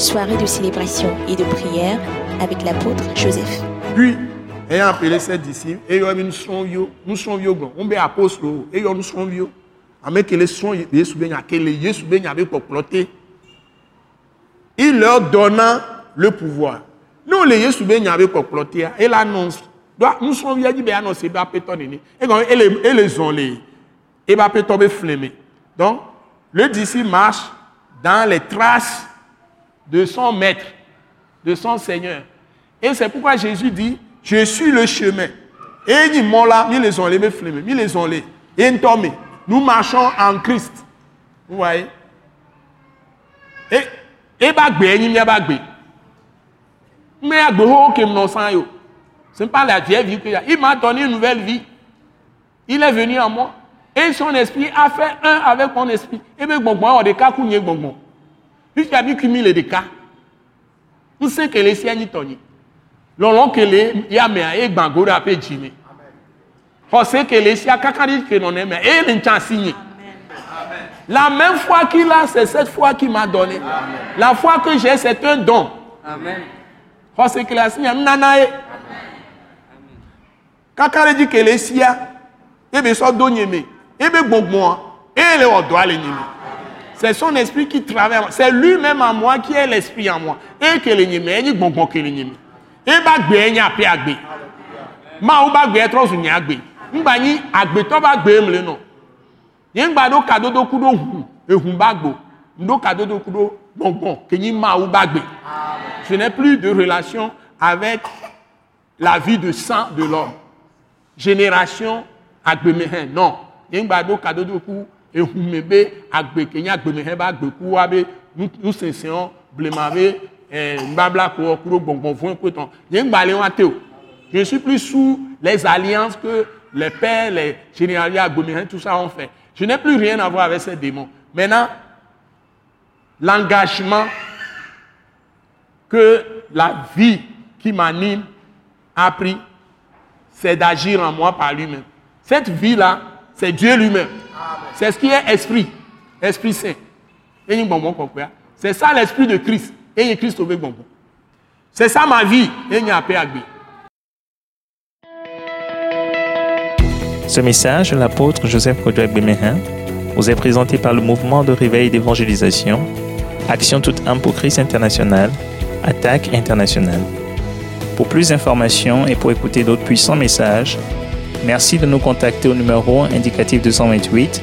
soirée de célébration et de prière avec l'apôtre Joseph. Puis, ayant appelé ses disciples, et nous sommes nous sommes on est apôtres, et nous sommes vieux. Les sons. Il leur donna le pouvoir. Nous, les Jésus et l'annonce. Nous sommes vieux, dit, ben annoncer, ben péton, et les, ont les, et ben péton, ben flémé. Donc, le disciple marche dans les traces de son maître, de son Seigneur. Et c'est pourquoi Jésus dit, je suis le chemin. Et il dit, là, ils les ont les, mais ils les ont les. Et nous marchons en Christ. Vous voyez? Et, et bagbe, et n'y a bagbe. Mais agbe ho ke m'non san yo. Ce n'est pas la vieille vie qu'il a. Il m'a donné une nouvelle vie. Il est venu en moi. Et son esprit a fait un avec mon esprit. Et bien, bon, bon, cas, kounye, bon, bon. Lui cumuler des cas. Nous savons que les siens n'y toni. L'on que les yamea et bangora pe jime. Parce que les siens kakari que l'on aime et l'en signé. La même foi qu'il a, c'est cette foi qu'il m'a donné. La foi que j'ai, c'est un don. Amen. Parce que la signé, nanae. Kakari dit que les siens, et bien, ça donne et bien, bon, moi, et les doit les C'est son esprit qui travaille. C'est lui-même en moi qui est l'esprit en moi. Et que les nyémé, et bon, bon, que les nyémé. Et gbé, n'y a agbe. Ma ou gbé, trop, n'y a agbe. M'ba ni agbe, to gbé, m'le non. Y'en ba do kado do kudo hu, e hu ba gbo. Ndo kado do kudo, bon, bon, que ni ma ou gbé. Je n'ai plus de relation avec la vie de sang de l'homme. Génération agbe non yengba do kado do ku ehume be agbe kenya agbe me ba agbe ku wa be nu sensen blema be eh mbabla ko kuro tan yengba le wa te o je suis plus sous les alliances que les pères les généraliers agbe me tout ça ont fait. Je n'ai plus rien à voir avec ces démons. Maintenant l'engagement que la vie qui m'anime a pris c'est d'agir en moi par lui-même. Cette vie là c'est Dieu lui-même. C'est ce qui est esprit. Esprit saint. C'est ça l'esprit de Christ. Et. C'est ça ma vie. Et Ce message, l'apôtre Joseph Kodouak Bemehin, vous est présenté par le mouvement de réveil d'évangélisation, Action toute âme pour Christ international, Attaque internationale. Pour plus d'informations et pour écouter d'autres puissants messages, Merci de nous contacter au numéro indicatif 228